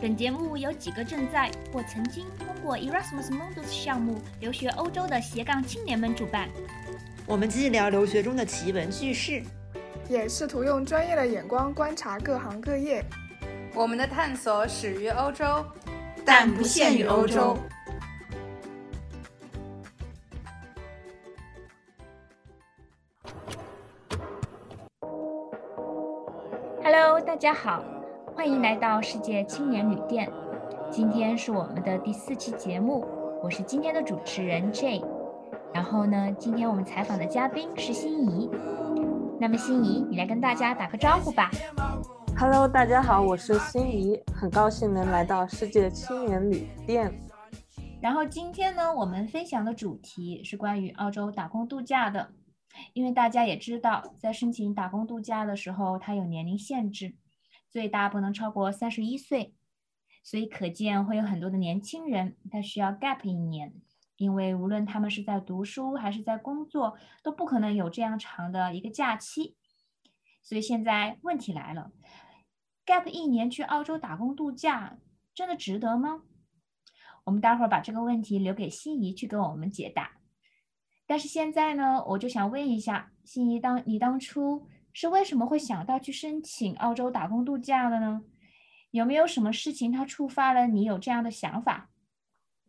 本节目由几个正在或曾经通过 Erasmus Mundus 项目留学欧洲的斜杠青年们主办。我们既聊留学中的奇闻趣事，也试图用专业的眼光观察各行各业。我们的探索始于欧洲，但不限于欧洲。Hello，大家好，欢迎来到世界青年旅店。今天是我们的第四期节目，我是今天的主持人 J。然后呢，今天我们采访的嘉宾是心怡。那么心怡，你来跟大家打个招呼吧。Hello，大家好，我是心怡，很高兴能来到世界青年旅店。然后今天呢，我们分享的主题是关于澳洲打工度假的。因为大家也知道，在申请打工度假的时候，它有年龄限制，最大不能超过三十一岁，所以可见会有很多的年轻人他需要 gap 一年，因为无论他们是在读书还是在工作，都不可能有这样长的一个假期。所以现在问题来了，gap 一年去澳洲打工度假，真的值得吗？我们待会儿把这个问题留给心怡去给我们解答。但是现在呢，我就想问一下，心怡当你当初是为什么会想到去申请澳洲打工度假的呢？有没有什么事情它触发了你有这样的想法？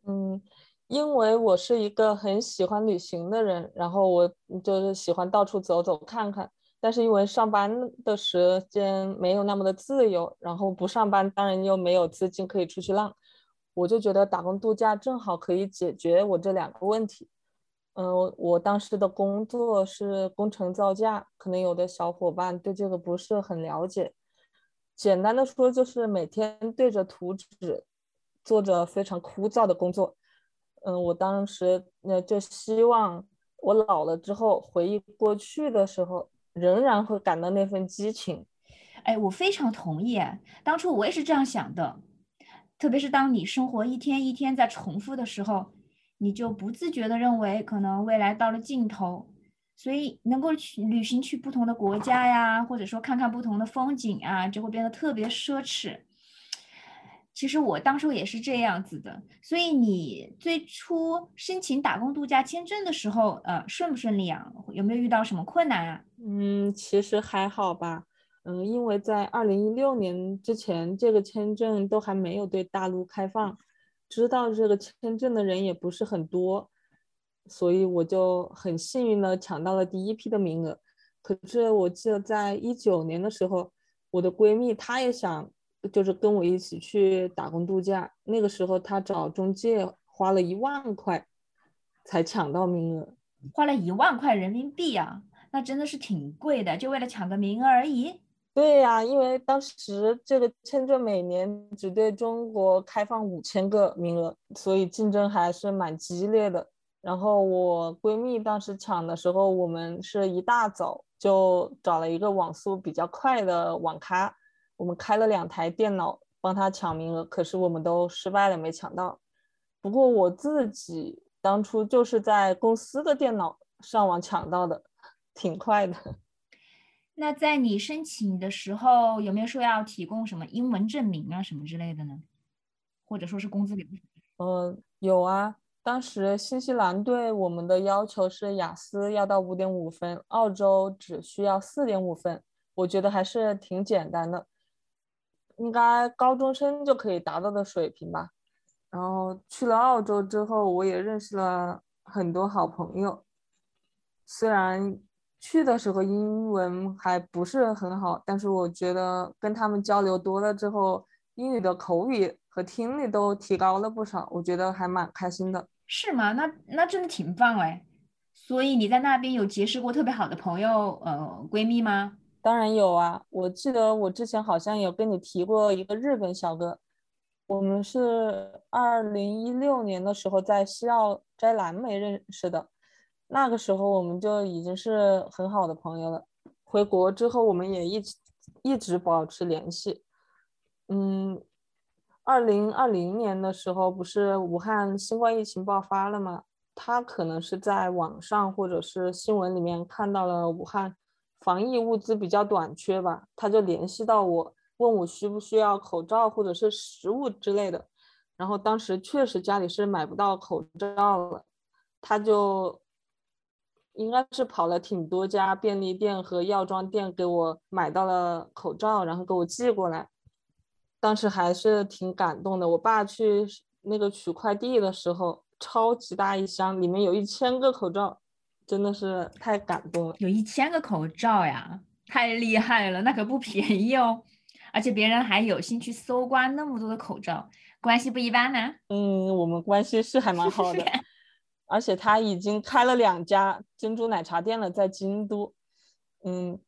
嗯，因为我是一个很喜欢旅行的人，然后我就是喜欢到处走走看看。但是因为上班的时间没有那么的自由，然后不上班当然又没有资金可以出去浪，我就觉得打工度假正好可以解决我这两个问题。嗯、呃，我当时的工作是工程造价，可能有的小伙伴对这个不是很了解。简单的说，就是每天对着图纸，做着非常枯燥的工作。嗯，我当时那就希望我老了之后回忆过去的时候，仍然会感到那份激情。哎，我非常同意。当初我也是这样想的，特别是当你生活一天一天在重复的时候。你就不自觉的认为可能未来到了尽头，所以能够去旅行去不同的国家呀，或者说看看不同的风景啊，就会变得特别奢侈。其实我当初也是这样子的，所以你最初申请打工度假签证的时候，呃，顺不顺利啊？有没有遇到什么困难啊？嗯，其实还好吧。嗯，因为在二零一六年之前，这个签证都还没有对大陆开放。知道这个签证的人也不是很多，所以我就很幸运的抢到了第一批的名额。可是我记得在一九年的时候，我的闺蜜她也想，就是跟我一起去打工度假。那个时候她找中介花了一万块，才抢到名额。花了一万块人民币啊，那真的是挺贵的，就为了抢个名额而已。对呀、因为当时这个签证每年只对中国开放五千个名额，所以竞争还是蛮激烈的。然后我闺蜜当时抢的时候，我们是一大早就找了一个网速比较快的网咖，我们开了两台电脑帮她抢名额，可是我们都失败了，没抢到。不过我自己当初就是在公司的电脑上网抢到的，挺快的。那在你申请的时候，有没有说要提供什么英文证明啊，什么之类的呢？或者说是工资流程？呃，有啊。当时新西兰对我们的要求是雅思要到五点五分，澳洲只需要四点五分，我觉得还是挺简单的，应该高中生就可以达到的水平吧。然后去了澳洲之后，我也认识了很多好朋友，虽然。去的时候英文还不是很好，但是我觉得跟他们交流多了之后，英语的口语和听力都提高了不少，我觉得还蛮开心的。是吗？那那真的挺棒哎。所以你在那边有结识过特别好的朋友，呃，闺蜜吗？当然有啊，我记得我之前好像有跟你提过一个日本小哥，我们是二零一六年的时候在西澳摘蓝莓认识的。那个时候我们就已经是很好的朋友了。回国之后，我们也一直一直保持联系。嗯，二零二零年的时候，不是武汉新冠疫情爆发了吗？他可能是在网上或者是新闻里面看到了武汉防疫物资比较短缺吧，他就联系到我，问我需不需要口罩或者是食物之类的。然后当时确实家里是买不到口罩了，他就应该是跑了挺多家便利店和药妆店给我买到了口罩，然后给我寄过来。当时还是挺感动的。我爸去那个取快递的时候，超级大一箱，里面有一千个口罩，真的是太感动了。有一千个口罩呀，太厉害了，那可不便宜哦。而且别人还有心去搜刮那么多的口罩。关系不一般呢。嗯，我们关系是还蛮好的，而且他已经开了两家珍珠奶茶店了，在京都。嗯，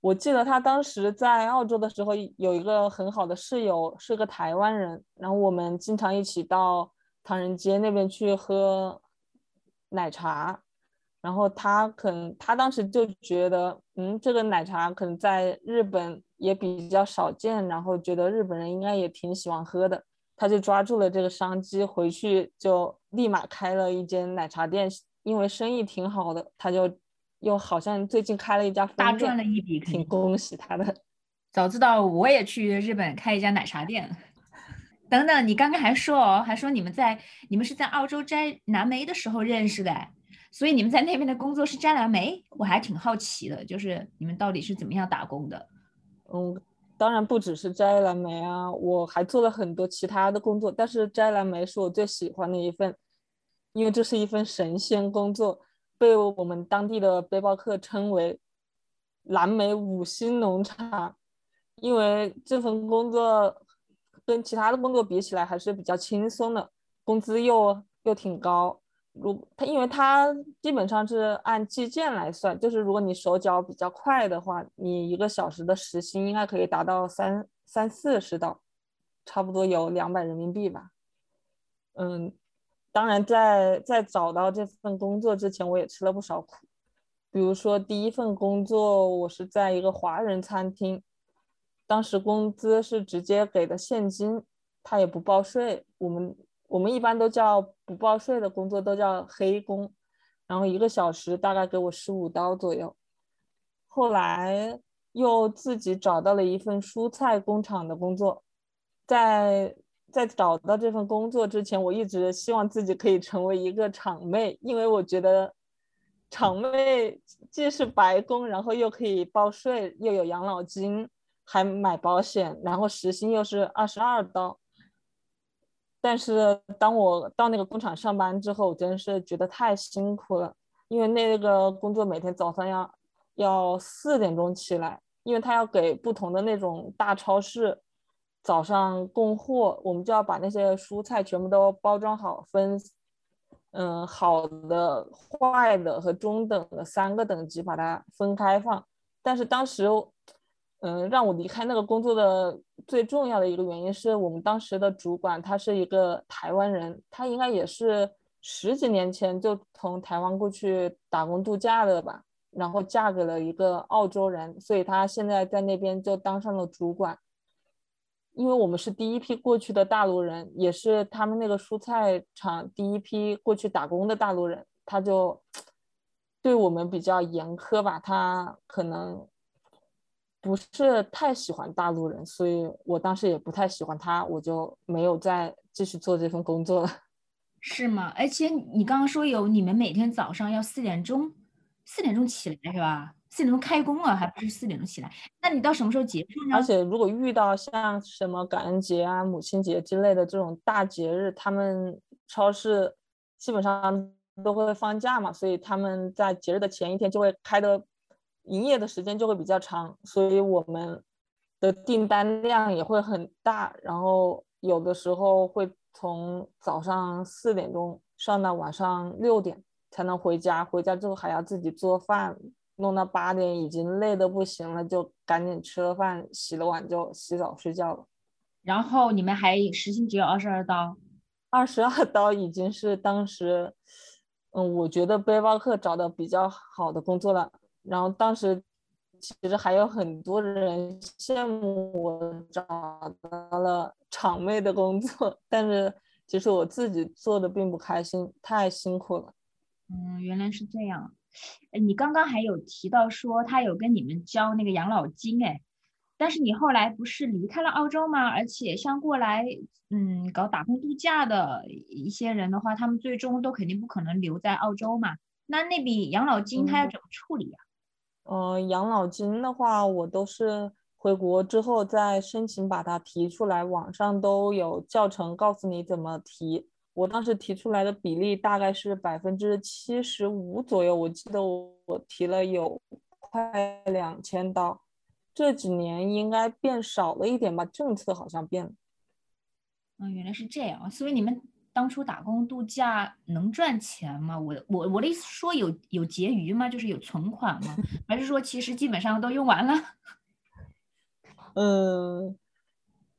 我记得他当时在澳洲的时候有一个很好的室友，是个台湾人，然后我们经常一起到唐人街那边去喝奶茶。然后他可能他当时就觉得，嗯，这个奶茶可能在日本也比较少见，然后觉得日本人应该也挺喜欢喝的。他就抓住了这个商机，回去就立马开了一间奶茶店，因为生意挺好的，他就又好像最近开了一家分店，大赚了一笔，挺恭喜他的。早知道我也去日本开一家奶茶店。等等，你刚刚还说哦，还说你们在你们是在澳洲摘蓝莓的时候认识的，所以你们在那边的工作是摘蓝莓，我还挺好奇的，就是你们到底是怎么样打工的？嗯。当然不只是摘蓝莓啊，我还做了很多其他的工作，但是摘蓝莓是我最喜欢的一份，因为这是一份神仙工作，被我们当地的背包客称为“蓝莓五星农场”，因为这份工作跟其他的工作比起来还是比较轻松的，工资又又挺高。如他，因为他基本上是按计件来算，就是如果你手脚比较快的话，你一个小时的时薪应该可以达到三三四十刀，差不多有两百人民币吧。嗯，当然在在找到这份工作之前，我也吃了不少苦。比如说第一份工作，我是在一个华人餐厅，当时工资是直接给的现金，他也不报税，我们。我们一般都叫不报税的工作都叫黑工，然后一个小时大概给我十五刀左右。后来又自己找到了一份蔬菜工厂的工作，在在找到这份工作之前，我一直希望自己可以成为一个厂妹，因为我觉得厂妹既是白工，然后又可以报税，又有养老金，还买保险，然后时薪又是二十二刀。但是当我到那个工厂上班之后，我真是觉得太辛苦了，因为那个工作每天早上要要四点钟起来，因为他要给不同的那种大超市早上供货，我们就要把那些蔬菜全部都包装好，分嗯好的、坏的和中等的三个等级把它分开放。但是当时。嗯，让我离开那个工作的最重要的一个原因是我们当时的主管他是一个台湾人，他应该也是十几年前就从台湾过去打工度假的吧，然后嫁给了一个澳洲人，所以他现在在那边就当上了主管。因为我们是第一批过去的大陆人，也是他们那个蔬菜厂第一批过去打工的大陆人，他就对我们比较严苛吧，他可能。不是太喜欢大陆人，所以我当时也不太喜欢他，我就没有再继续做这份工作了。是吗？而且你刚刚说有你们每天早上要四点钟，四点钟起来是吧？四点钟开工了，还不是四点钟起来？那你到什么时候结束呢？而且如果遇到像什么感恩节啊、母亲节之类的这种大节日，他们超市基本上都会放假嘛，所以他们在节日的前一天就会开的。营业的时间就会比较长，所以我们的订单量也会很大，然后有的时候会从早上四点钟上到晚上六点才能回家，回家之后还要自己做饭，弄到八点已经累得不行了，就赶紧吃了饭，洗了碗就洗澡睡觉了。然后你们还时薪只有二十二刀，二十二刀已经是当时，嗯，我觉得背包客找的比较好的工作了。然后当时其实还有很多人羡慕我找到了厂妹的工作，但是其实我自己做的并不开心，太辛苦了。嗯，原来是这样。哎，你刚刚还有提到说他有跟你们交那个养老金，哎，但是你后来不是离开了澳洲吗？而且像过来嗯搞打工度假的一些人的话，他们最终都肯定不可能留在澳洲嘛。那那笔养老金他要怎么处理呀？嗯，养老金的话，我都是回国之后再申请把它提出来，网上都有教程告诉你怎么提。我当时提出来的比例大概是百分之七十五左右，我记得我我提了有快两千刀。这几年应该变少了一点吧，政策好像变了。嗯，原来是这样，所以你们当初打工度假能赚钱吗？我我我的意思说有有结余吗？就是有存款吗？还是说其实基本上都用完了？嗯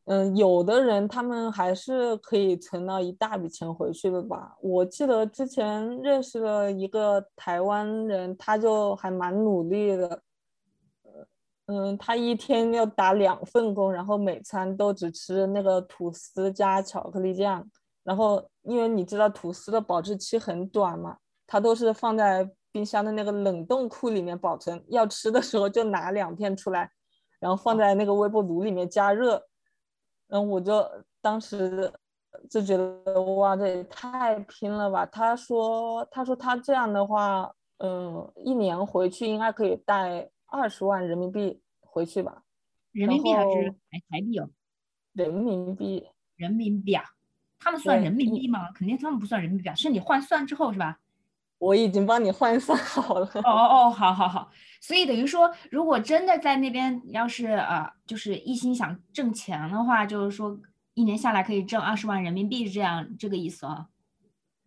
嗯，有的人他们还是可以存到一大笔钱回去的吧。我记得之前认识了一个台湾人，他就还蛮努力的。嗯，他一天要打两份工，然后每餐都只吃那个吐司加巧克力酱。然后，因为你知道吐司的保质期很短嘛，他都是放在冰箱的那个冷冻库里面保存，要吃的时候就拿两片出来，然后放在那个微波炉里面加热。嗯，我就当时就觉得哇，这也太拼了吧！他说，他说他这样的话，嗯，一年回去应该可以带。二十万人民币回去吧，人民币还是台台币哦？人民币，人民币啊？他们算人民币吗？肯定他们不算人民币啊，是你换算之后是吧？我已经帮你换算好了。哦哦哦，好好好。所以等于说，如果真的在那边，要是呃，就是一心想挣钱的话，就是说一年下来可以挣二十万人民币，这样这个意思啊？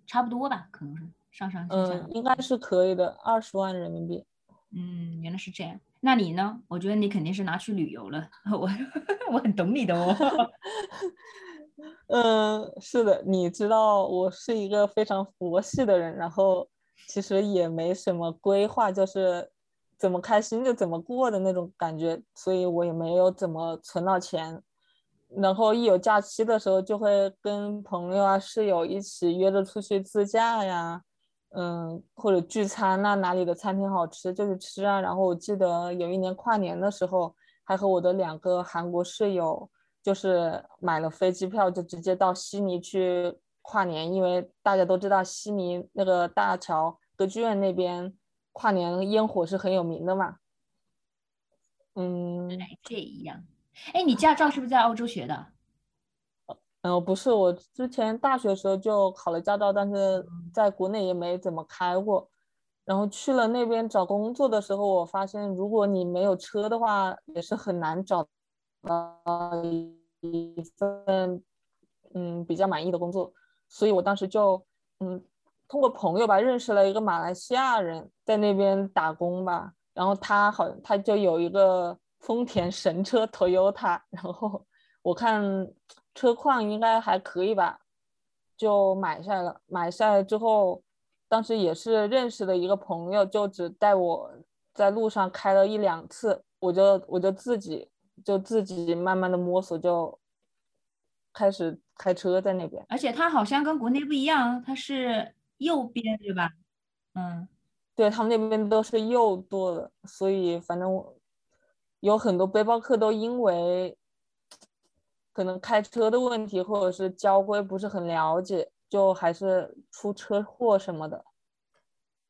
差不多吧，可能是上上下下。嗯，应该是可以的，二十万人民币。嗯，原来是这样。那你呢？我觉得你肯定是拿去旅游了。我 我很懂你的哦。嗯，是的，你知道我是一个非常佛系的人，然后其实也没什么规划，就是怎么开心就怎么过的那种感觉，所以我也没有怎么存到钱。然后一有假期的时候，就会跟朋友啊、室友一起约着出去自驾呀。嗯，或者聚餐，那哪里的餐厅好吃就去吃啊。然后我记得有一年跨年的时候，还和我的两个韩国室友，就是买了飞机票，就直接到悉尼去跨年。因为大家都知道悉尼那个大桥歌剧院那边跨年烟火是很有名的嘛。嗯，这样。哎，你驾照是不是在澳洲学的？嗯，不是，我之前大学时候就考了驾照，但是在国内也没怎么开过。然后去了那边找工作的时候，我发现如果你没有车的话，也是很难找到一份嗯比较满意的工作。所以我当时就嗯通过朋友吧认识了一个马来西亚人，在那边打工吧。然后他好他就有一个丰田神车 Toyota，然后我看。车况应该还可以吧，就买下来了。买下来之后，当时也是认识的一个朋友，就只带我在路上开了一两次，我就我就自己就自己慢慢的摸索，就开始开车在那边。而且它好像跟国内不一样，它是右边对吧？嗯，对他们那边都是右舵的，所以反正我有很多背包客都因为。可能开车的问题，或者是交规不是很了解，就还是出车祸什么的。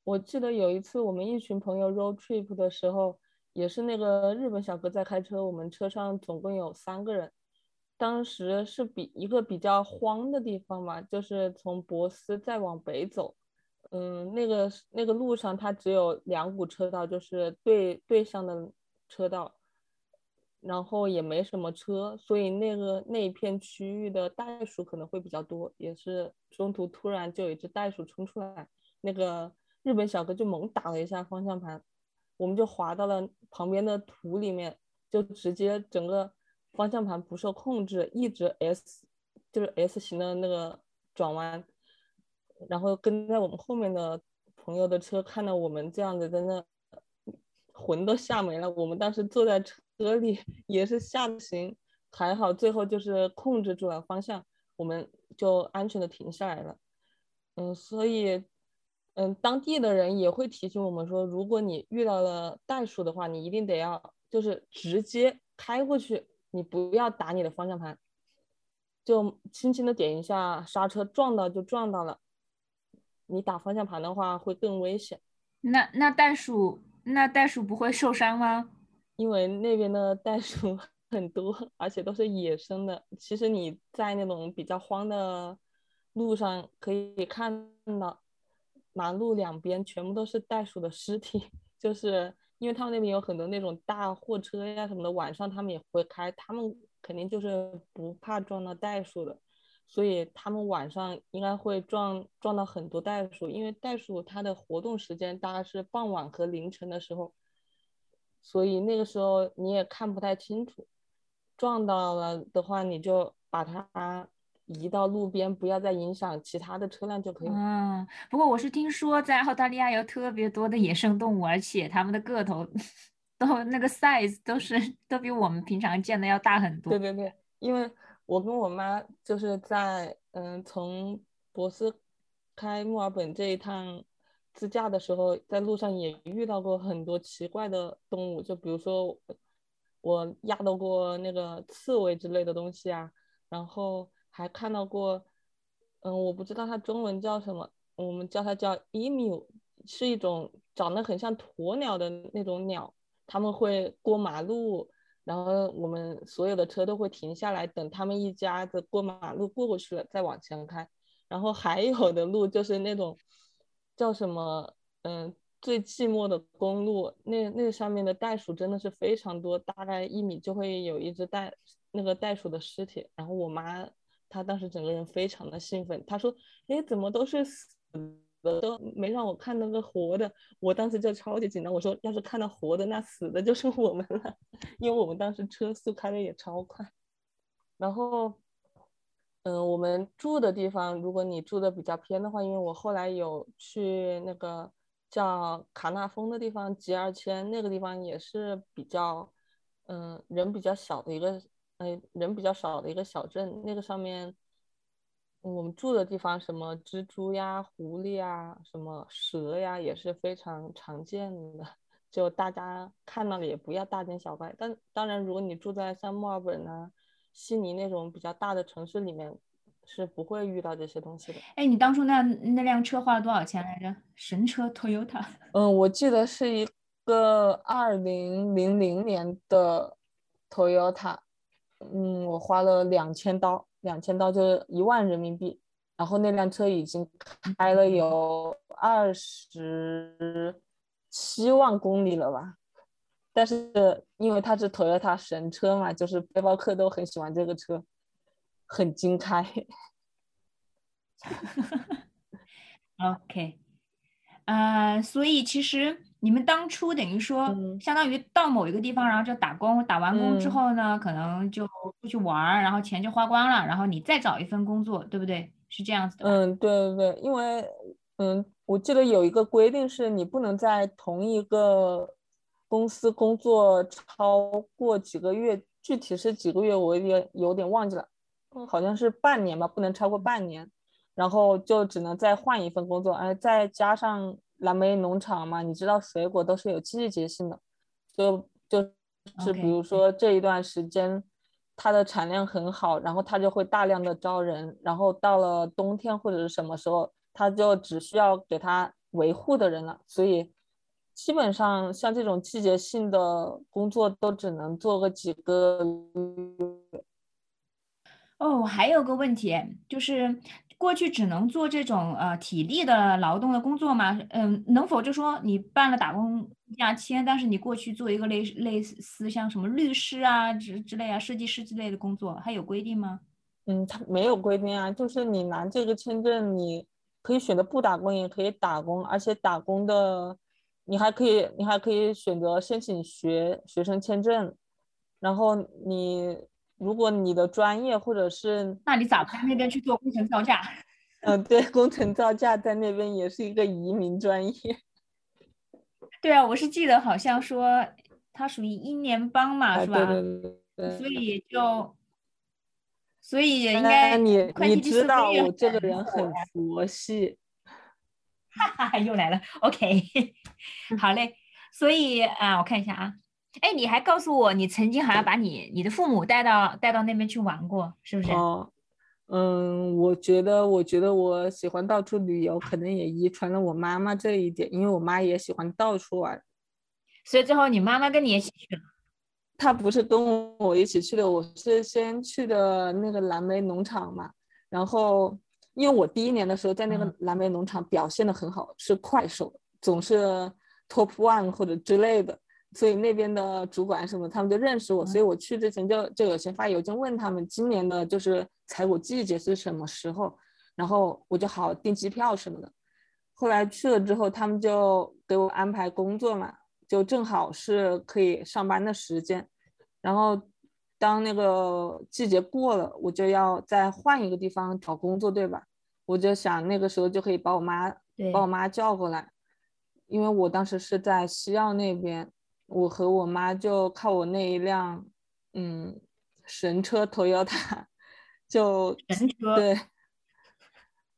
我记得有一次我们一群朋友 road trip 的时候，也是那个日本小哥在开车，我们车上总共有三个人。当时是比一个比较荒的地方嘛，就是从博斯再往北走，嗯，那个那个路上它只有两股车道，就是对对上的车道。然后也没什么车，所以那个那一片区域的袋鼠可能会比较多。也是中途突然就有一只袋鼠冲出来，那个日本小哥就猛打了一下方向盘，我们就滑到了旁边的土里面，就直接整个方向盘不受控制，一直 S 就是 S 型的那个转弯，然后跟在我们后面的朋友的车看到我们这样子在那，魂都吓没了。我们当时坐在车。里也是吓得行，还好最后就是控制住了方向，我们就安全的停下来了。嗯，所以，嗯，当地的人也会提醒我们说，如果你遇到了袋鼠的话，你一定得要就是直接开过去，你不要打你的方向盘，就轻轻的点一下刹车，撞到就撞到了。你打方向盘的话会更危险。那那袋鼠那袋鼠不会受伤吗？因为那边的袋鼠 很多，而且都是野生的。其实你在那种比较荒的路上可以看到，马路两边全部都是袋鼠的尸体。就是因为他们那边有很多那种大货车呀什么的，晚上他们也会开，他们肯定就是不怕撞到袋鼠的。所以他们晚上应该会撞撞到很多袋鼠，因为袋鼠它的活动时间大概是傍晚和凌晨的时候，所以那个时候你也看不太清楚。撞到了的话，你就把它移到路边，不要再影响其他的车辆就可以了。嗯，不过我是听说在澳大利亚有特别多的野生动物，而且它们的个头 都那个 size 都是都比我们平常见的要大很多。对对对，因为。我跟我妈就是在嗯，从博斯开墨尔本这一趟自驾的时候，在路上也遇到过很多奇怪的动物，就比如说我压到过那个刺猬之类的东西啊，然后还看到过，嗯，我不知道它中文叫什么，我们叫它叫 emu，是一种长得很像鸵鸟的那种鸟，他们会过马路。然后我们所有的车都会停下来，等他们一家子过马路过过去了再往前开。然后还有的路就是那种叫什么，嗯，最寂寞的公路，那那上面的袋鼠真的是非常多，大概一米就会有一只袋那个袋鼠的尸体。然后我妈他当时整个人非常的兴奋，他说：“哎，怎么都是死的？”都没让我看那个活的，我当时就超级紧张。我说，要是看到活的，那死的就是我们了，因为我们当时车速开的也超快。然后，嗯，我们住的地方，如果你住的比较偏的话，因为我后来有去那个叫卡纳峰的地方，吉尔千那个地方也是比较，嗯，人比较少的一个，嗯，人比较少的一个小镇，那个上面。我们住的地方，什么蜘蛛呀、狐狸呀、什么蛇呀，也是非常常见的。就大家看到了也不要大惊小怪。但当然，如果你住在像墨尔本啊、悉尼那种比较大的城市里面，是不会遇到这些东西的。哎，你当初那那辆车花了多少钱来着？神车 Toyota。嗯，我记得是一个二零零零年的 Toyota。嗯，我花了两千刀。两千刀就是一万人民币，然后那辆车已经开了有二十七万公里了吧？但是因为它是 Toyota 神车嘛，就是背包客都很喜欢这个车，很经开。OK，啊，所以其实。你们当初等于说，相当于到某一个地方，然后就打工，打完工之后呢，可能就出去玩儿，然后钱就花光了，然后你再找一份工作，对不对？是这样子的。嗯，对对对，因为嗯，我记得有一个规定是，你不能在同一个公司工作超过几个月，具体是几个月，我也有点忘记了，好像是半年吧，不能超过半年，然后就只能再换一份工作，哎，再加上。蓝莓农场嘛，你知道水果都是有季节性的，就就是比如说这一段时间它的产量很好，然后它就会大量的招人，然后到了冬天或者是什么时候，它就只需要给它维护的人了。所以基本上像这种季节性的工作都只能做个几个月。哦，还有个问题就是。过去只能做这种呃体力的劳动的工作吗？嗯，能否就说你办了打工假签，但是你过去做一个类类似像什么律师啊之之类啊、设计师之类的工作，还有规定吗？嗯，他没有规定啊，就是你拿这个签证，你可以选择不打工，也可以打工，而且打工的你还可以，你还可以选择申请学学生签证，然后你。如果你的专业或者是，那你咋在那边去做工程造价？嗯，对，工程造价在那边也是一个移民专业。对啊，我是记得好像说它属于英联邦嘛，是吧？对对对。所以就，所以应该你你知道我这个人很佛系。哈哈，又来了，OK，好嘞。所以啊，我看一下啊，哎，你还告诉我，你曾经好像把你你的父母带到带到那边去玩过，是不是？哦，嗯，我觉得，我觉得我喜欢到处旅游，可能也遗传了我妈妈这一点，因为我妈也喜欢到处玩。所以最后你妈妈跟你一起去了？她不是跟我一起去的，我是先去的那个蓝莓农场嘛，然后因为我第一年的时候在那个蓝莓农场表现的很好，是快手，总是 top one 或者之类的，所以那边的主管什么他们就认识我，所以我去之前就就有先发邮件问他们今年的就是采果季节是什么时候，然后我就好订机票什么的。后来去了之后，他们就给我安排工作嘛。就正好是可以上班的时间，然后当那个季节过了，我就要再换一个地方找工作，对吧？我就想那个时候就可以把我妈把我妈叫过来，因为我当时是在西澳那边，我和我妈就靠我那一辆嗯神车 Toyota，就神车对，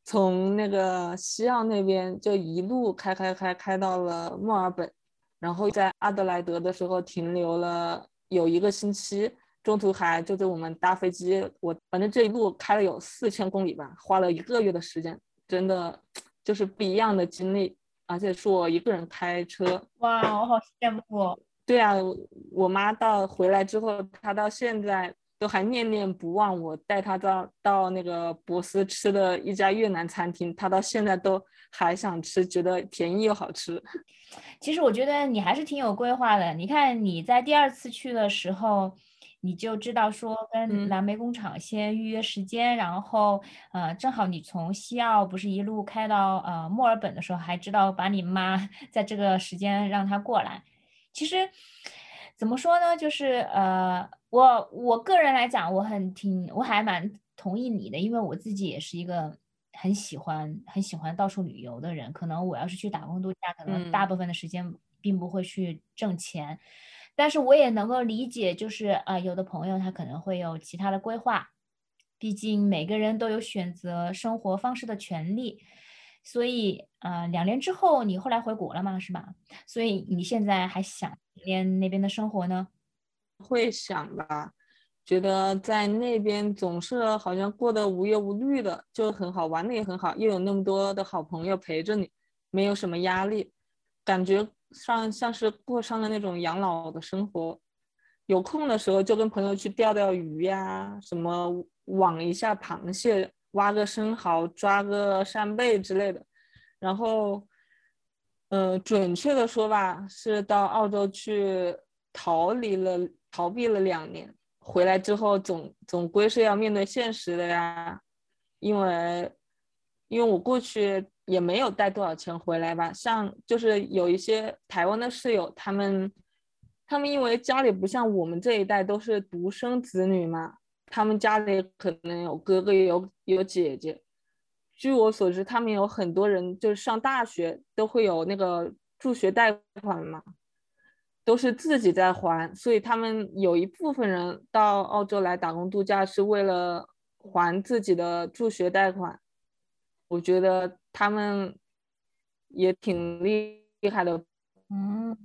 从那个西澳那边就一路开开开开到了墨尔本。然后在阿德莱德的时候停留了有一个星期，中途还就是我们搭飞机，我反正这一路开了有四千公里吧，花了一个月的时间，真的就是不一样的经历，而且是我一个人开车。哇，我好羡慕。对啊，我妈到回来之后，她到现在都还念念不忘我带她到到那个博斯吃的一家越南餐厅，她到现在都还想吃，觉得便宜又好吃。其实我觉得你还是挺有规划的。你看你在第二次去的时候，你就知道说跟蓝莓工厂先预约时间，然后呃，正好你从西澳不是一路开到呃墨尔本的时候，还知道把你妈在这个时间让她过来。其实怎么说呢，就是呃，我我个人来讲，我很挺，我还蛮同意你的，因为我自己也是一个。很喜欢很喜欢到处旅游的人，可能我要是去打工度假，可能大部分的时间并不会去挣钱，但是我也能够理解，就是啊，有的朋友他可能会有其他的规划，毕竟每个人都有选择生活方式的权利，所以啊，两年之后你后来回国了嘛，是吧？所以你现在还想念那边的生活呢？会想吧。觉得在那边总是好像过得无忧无虑的，就很好玩的也很好，又有那么多的好朋友陪着你，没有什么压力，感觉上像是过上了那种养老的生活。有空的时候就跟朋友去钓钓鱼呀，什么网一下螃蟹，挖个生蚝，抓个扇贝之类的。然后，呃，准确的说吧，是到澳洲去逃离了，逃避了两年。回来之后总总归是要面对现实的呀，因为因为我过去也没有带多少钱回来吧，像就是有一些台湾的室友，他们他们因为家里不像我们这一代都是独生子女嘛，他们家里可能有哥哥有有姐姐，据我所知，他们有很多人就是上大学都会有那个助学贷款嘛。都是自己在还，所以他们有一部分人到澳洲来打工度假是为了还自己的助学贷款。我觉得他们也挺厉害的。嗯，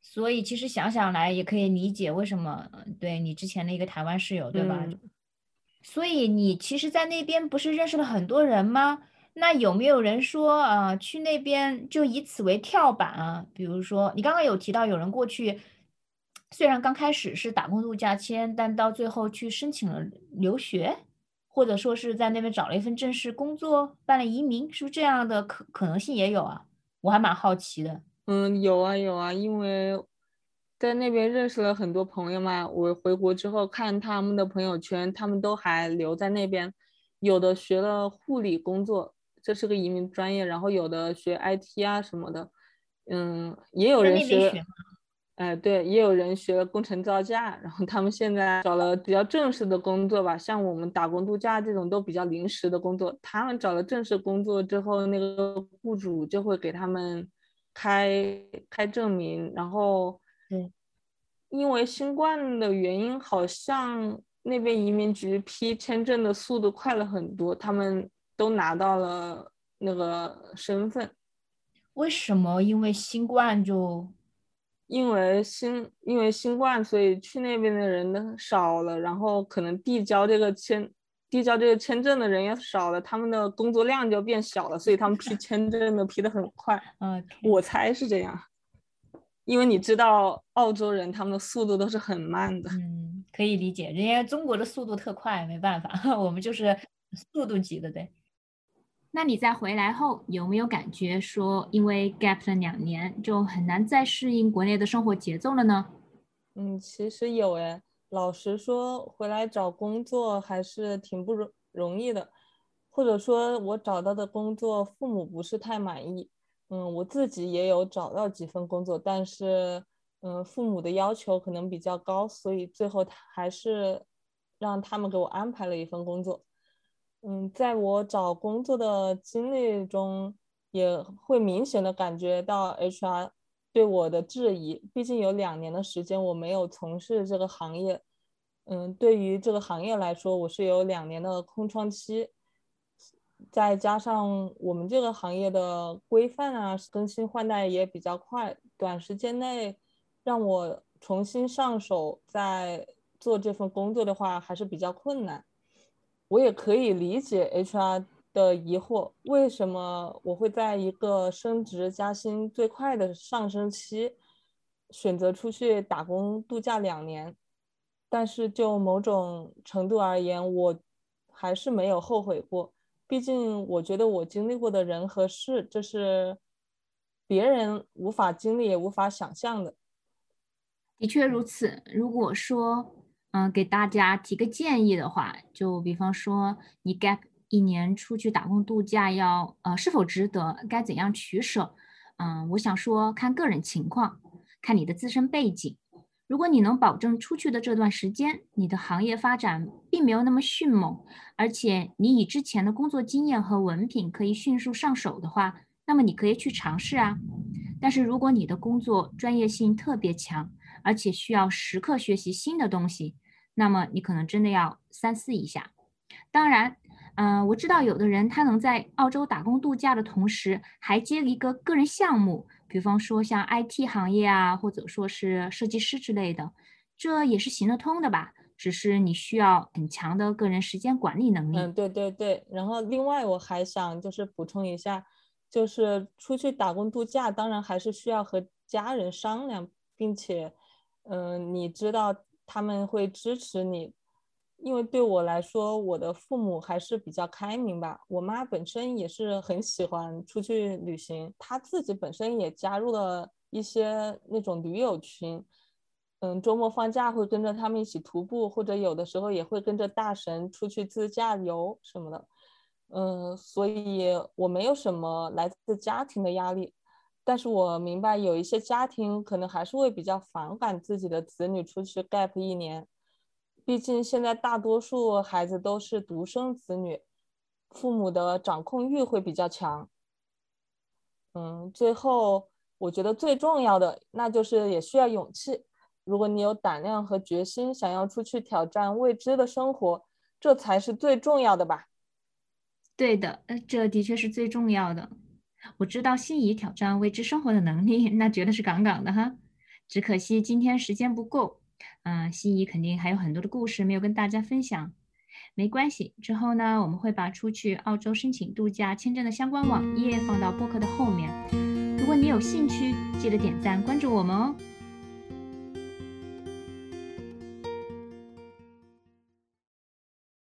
所以其实想想来也可以理解为什么对你之前的一个台湾室友，对吧？所以你其实，在那边不是认识了很多人吗？那有没有人说啊，去那边就以此为跳板啊？比如说，你刚刚有提到有人过去，虽然刚开始是打工度假签，但到最后去申请了留学，或者说是在那边找了一份正式工作，办了移民，是不是这样的可可能性也有啊？我还蛮好奇的。嗯，有啊有啊，因为在那边认识了很多朋友嘛。我回国之后看他们的朋友圈，他们都还留在那边，有的学了护理工作。这是个移民专业，然后有的学 IT 啊什么的，嗯，也有人学，哎，对，也有人学了工程造价，然后他们现在找了比较正式的工作吧，像我们打工度假这种都比较临时的工作，他们找了正式工作之后，那个雇主就会给他们开开证明，然后，嗯，因为新冠的原因，好像那边移民局批签证的速度快了很多，他们。都拿到了那个身份。为什么？因为新冠就。因为新因为新冠，所以去那边的人呢少了，然后可能递交这个签递交这个签证的人也少了，他们的工作量就变小了，所以他们批 签证的批的很快。嗯，我猜是这样，因为你知道澳洲人他们的速度都是很慢的。嗯，可以理解，人家中国的速度特快，没办法，我们就是速度级的，对。那你在回来后有没有感觉说，因为 gap 了两年，就很难再适应国内的生活节奏了呢？嗯，其实有诶。老实说，回来找工作还是挺不容容易的，或者说我找到的工作父母不是太满意。嗯，我自己也有找到几份工作，但是嗯，父母的要求可能比较高，所以最后还是让他们给我安排了一份工作。嗯，在我找工作的经历中，也会明显的感觉到 HR 对我的质疑。毕竟有两年的时间我没有从事这个行业，嗯，对于这个行业来说，我是有两年的空窗期。再加上我们这个行业的规范啊，更新换代也比较快，短时间内让我重新上手再做这份工作的话，还是比较困难。我也可以理解 HR 的疑惑，为什么我会在一个升职加薪最快的上升期选择出去打工度假两年？但是就某种程度而言，我还是没有后悔过。毕竟我觉得我经历过的人和事，这是别人无法经历也无法想象的。的确如此。如果说，嗯，给大家提个建议的话，就比方说你 gap 一年出去打工度假，要呃是否值得，该怎样取舍？嗯，我想说看个人情况，看你的自身背景。如果你能保证出去的这段时间，你的行业发展并没有那么迅猛，而且你以之前的工作经验和文凭可以迅速上手的话，那么你可以去尝试啊。但是如果你的工作专业性特别强，而且需要时刻学习新的东西，那么你可能真的要三思一下。当然，嗯，我知道有的人他能在澳洲打工度假的同时，还接一个个人项目，比方说像 IT 行业啊，或者说是设计师之类的，这也是行得通的吧？只是你需要很强的个人时间管理能力。嗯，对对对。然后另外我还想就是补充一下，就是出去打工度假，当然还是需要和家人商量，并且。嗯，你知道他们会支持你，因为对我来说，我的父母还是比较开明吧。我妈本身也是很喜欢出去旅行，她自己本身也加入了一些那种驴友群。嗯，周末放假会跟着他们一起徒步，或者有的时候也会跟着大神出去自驾游什么的。嗯，所以我没有什么来自家庭的压力。但是我明白，有一些家庭可能还是会比较反感自己的子女出去 gap 一年，毕竟现在大多数孩子都是独生子女，父母的掌控欲会比较强。嗯，最后我觉得最重要的，那就是也需要勇气。如果你有胆量和决心，想要出去挑战未知的生活，这才是最重要的吧？对的，呃，这的确是最重要的。我知道心仪挑战未知生活的能力，那绝对是杠杠的哈。只可惜今天时间不够，嗯，心仪肯定还有很多的故事没有跟大家分享。没关系，之后呢，我们会把出去澳洲申请度假签证的相关网页放到播客的后面。如果你有兴趣，记得点赞关注我们哦。